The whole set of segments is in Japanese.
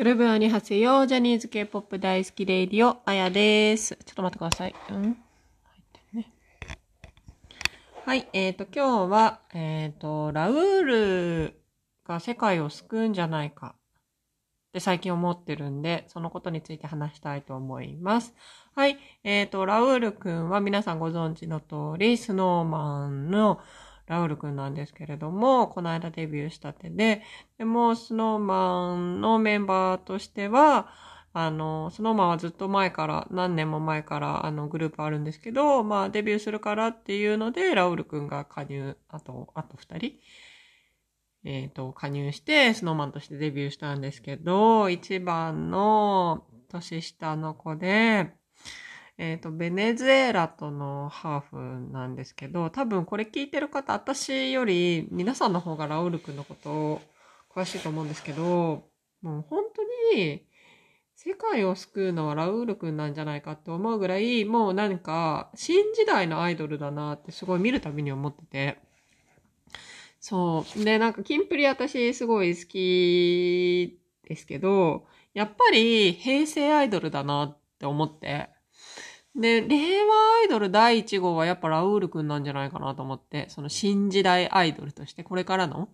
여러분。ジャニーズ K-POP 大好き radio、あやです。ちょっと待ってください。うん、ね、はい、えっ、ー、と、今日は、えっ、ー、と、ラウールが世界を救うんじゃないかって最近思ってるんで、そのことについて話したいと思います。はい、えっ、ー、と、ラウールくんは皆さんご存知の通り、スノーマンの、ラウールくんなんですけれども、この間デビューしたてで、でも、スノーマンのメンバーとしては、あの、スノーマンはずっと前から、何年も前から、あの、グループあるんですけど、まあ、デビューするからっていうので、ラウルくんが加入、あと、あと二人、えっ、ー、と、加入して、スノーマンとしてデビューしたんですけど、一番の年下の子で、えっ、ー、と、ベネズエラとのハーフなんですけど、多分これ聞いてる方、私より皆さんの方がラウール君のことを詳しいと思うんですけど、もう本当に世界を救うのはラウール君なんじゃないかって思うぐらい、もう何か新時代のアイドルだなってすごい見るたびに思ってて。そう。で、なんか、キンプリ私すごい好きですけど、やっぱり平成アイドルだなって思って。で、令和アイドル第1号はやっぱラウールくんなんじゃないかなと思って、その新時代アイドルとして、これからの、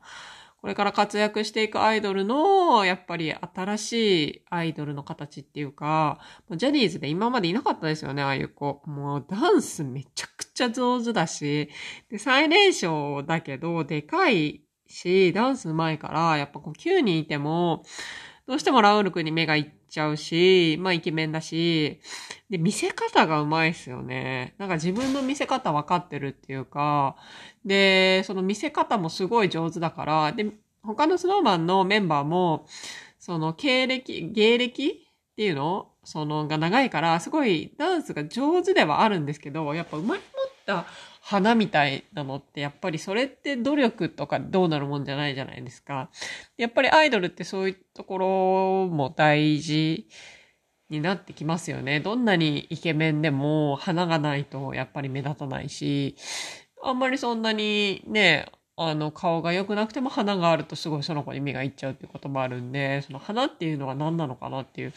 これから活躍していくアイドルの、やっぱり新しいアイドルの形っていうか、ジャニーズで今までいなかったですよね、ああいう子。もうダンスめちゃくちゃ上手だし、で、最年少だけど、でかいし、ダンス上手いから、やっぱこう9人いても、どうしてもラウール君に目がいっちゃうし、まあイケメンだし、で、見せ方がうまいっすよね。なんか自分の見せ方分かってるっていうか、で、その見せ方もすごい上手だから、で、他のスノーマンのメンバーも、その経歴、芸歴っていうの？そのが長いから、すごいダンスが上手ではあるんですけど、やっぱ生まれ持った花みたいなのって、やっぱりそれって努力とかどうなるもんじゃないじゃないですか。やっぱりアイドルってそういうところも大事になってきますよね。どんなにイケメンでも花がないとやっぱり目立たないし、あんまりそんなにね、あの、顔が良くなくても花があるとすごいその子に目がいっちゃうっていうこともあるんで、その花っていうのは何なのかなっていう。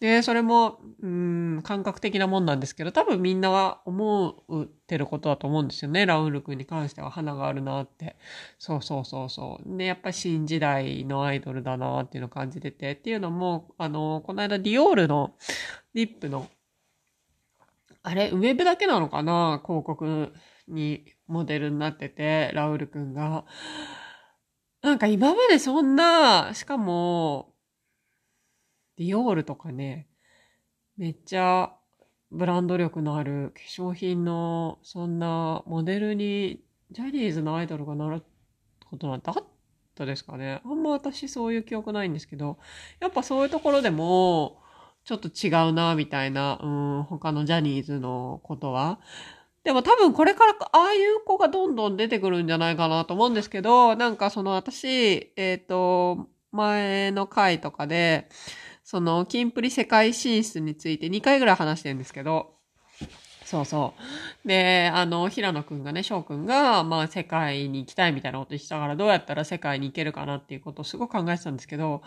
で、それも、うん、感覚的なもんなんですけど、多分みんなは思ってることだと思うんですよね。ラウール君に関しては花があるなって。そうそうそうそう。で、やっぱ新時代のアイドルだなっていうのを感じてて。っていうのも、あの、この間ディオールのリップの、あれ、ウェブだけなのかな？広告にモデルになってて、ラウールくんが。なんか今までそんな、しかも、ディオールとかね、めっちゃブランド力のある化粧品の、そんなモデルに、ジャニーズのアイドルがなることなんてあったですかね。あんま私そういう記憶ないんですけど、やっぱそういうところでも、ちょっと違うな、みたいな、うん、他のジャニーズのことは。でも多分これからああいう子がどんどん出てくるんじゃないかなと思うんですけど、なんかその私、えっ、ー、と、前の回とかで、その、キンプリ世界進出について2回ぐらい話してるんですけど、そうそう。で、あの、平野くんがね、翔くんが、まあ、世界に行きたいみたいなこと言ってたから、どうやったら世界に行けるかなっていうことをすごく考えてたんですけど、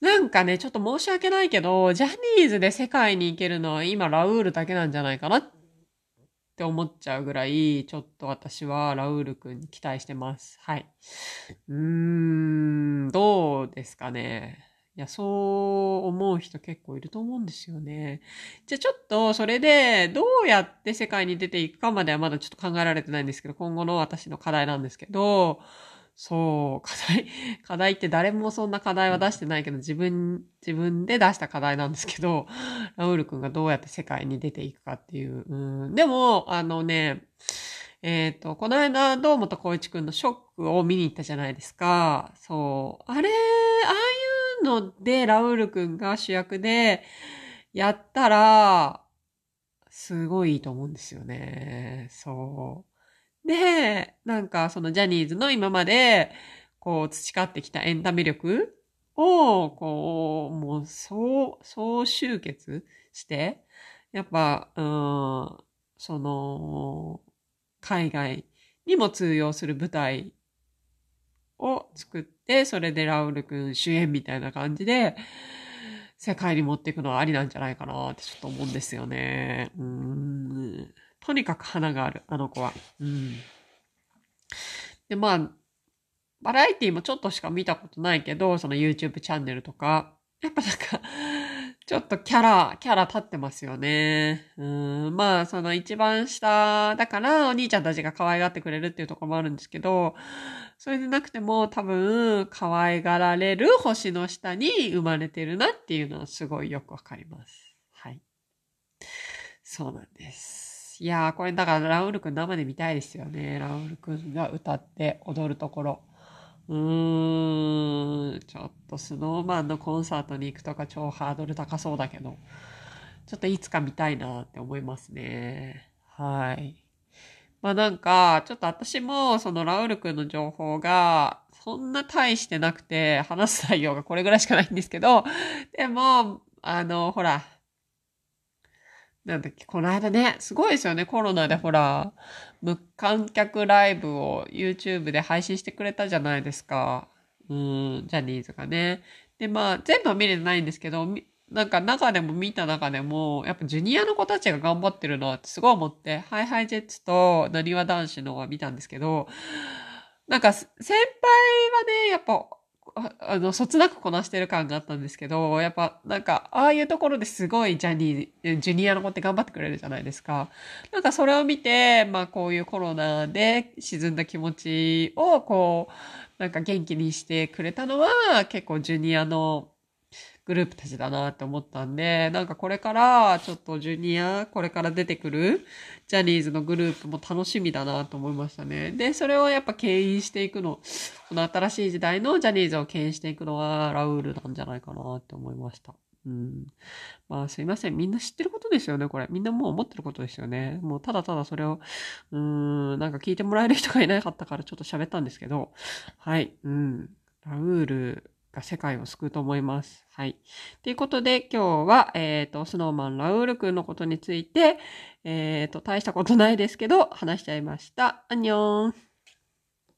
なんかね、ちょっと申し訳ないけど、ジャニーズで世界に行けるのは今ラウールだけなんじゃないかなって思っちゃうぐらい、ちょっと私はラウール君に期待してます。はい。うーん、どうですかね。いや、そう思う人結構いると思うんですよね。じゃあちょっとそれでどうやって世界に出ていくかまではまだちょっと考えられてないんですけど、今後の私の課題なんですけど、そう、課題、課題って誰もそんな課題は出してないけど、自分、自分で出した課題なんですけど、ラウール君がどうやって世界に出ていくかっていう。うん、でも、あのね、えっ、ー、と、この間、堂本光一君のショックを見に行ったじゃないですか。そう。あれ、ああいうので、ラウール君が主役でやったら、すごいいいと思うんですよね。そう。で、なんかそのジャニーズの今まで、こう培ってきたエンタメ力を、こう、もう総、総集結して、やっぱ、うん、その、海外にも通用する舞台を作っ、それでラウルくん主演みたいな感じで、世界に持っていくのはありなんじゃないかなってちょっと思うんですよね。うん。とにかく花がある、あの子は。うん。で、まあ、バラエティもちょっとしか見たことないけど、その YouTube チャンネルとか、やっぱなんか、ちょっとキャラ、キャラ立ってますよね。うん、まあ、その一番下だからお兄ちゃんたちが可愛がってくれるっていうところもあるんですけど、それでなくても多分可愛がられる星の下に生まれてるなっていうのはすごいよくわかります。はい。そうなんです。いやー、これだからラウールくん生で見たいですよね。ラウールくんが歌って踊るところ。うーん、ちょっとスノーマンのコンサートに行くとか超ハードル高そうだけど、ちょっといつか見たいなって思いますね。はい。まあなんか、ちょっと私もそのラウル君の情報がそんな大してなくて話す内容がこれぐらいしかないんですけど、でも、あの、ほら、なんだっけ、この間ね、すごいですよね、コロナでほら、無観客ライブを YouTube で配信してくれたじゃないですか。うん、ジャニーズがね。で、まあ、全部は見れてないんですけど、なんか中でも見た中でも、やっぱジュニアの子たちが頑張ってるなってすごい思って、ハイハイジェッツとなにわ男子のは見たんですけど、なんか先輩はね、やっぱあの、そつなくこなしてる感があったんですけど、やっぱなんか、ああいうところですごいジャニー、ジュニアの子って頑張ってくれるじゃないですか。なんかそれを見て、まあこういうコロナで沈んだ気持ちをこう、なんか元気にしてくれたのは結構ジュニアのグループたちだなって思ったんで、なんかこれからちょっとジュニア、これから出てくるジャニーズのグループも楽しみだなと思いましたね。で、それをやっぱ牽引していくの、この新しい時代のジャニーズを牽引していくのはラウールなんじゃないかなって思いました。うん。まあすいません。みんな知ってることですよね、これ。みんなもう思ってることですよね。もうただただそれを、うーん、なんか聞いてもらえる人がいなかったからちょっと喋ったんですけど、はい。うん。ラウール、が世界を救うと思います。はい。ということで、今日は、えっ、ー、と、スノーマンラウール君のことについて、えっ、ー、と、大したことないですけど、話しちゃいました。アンニョン。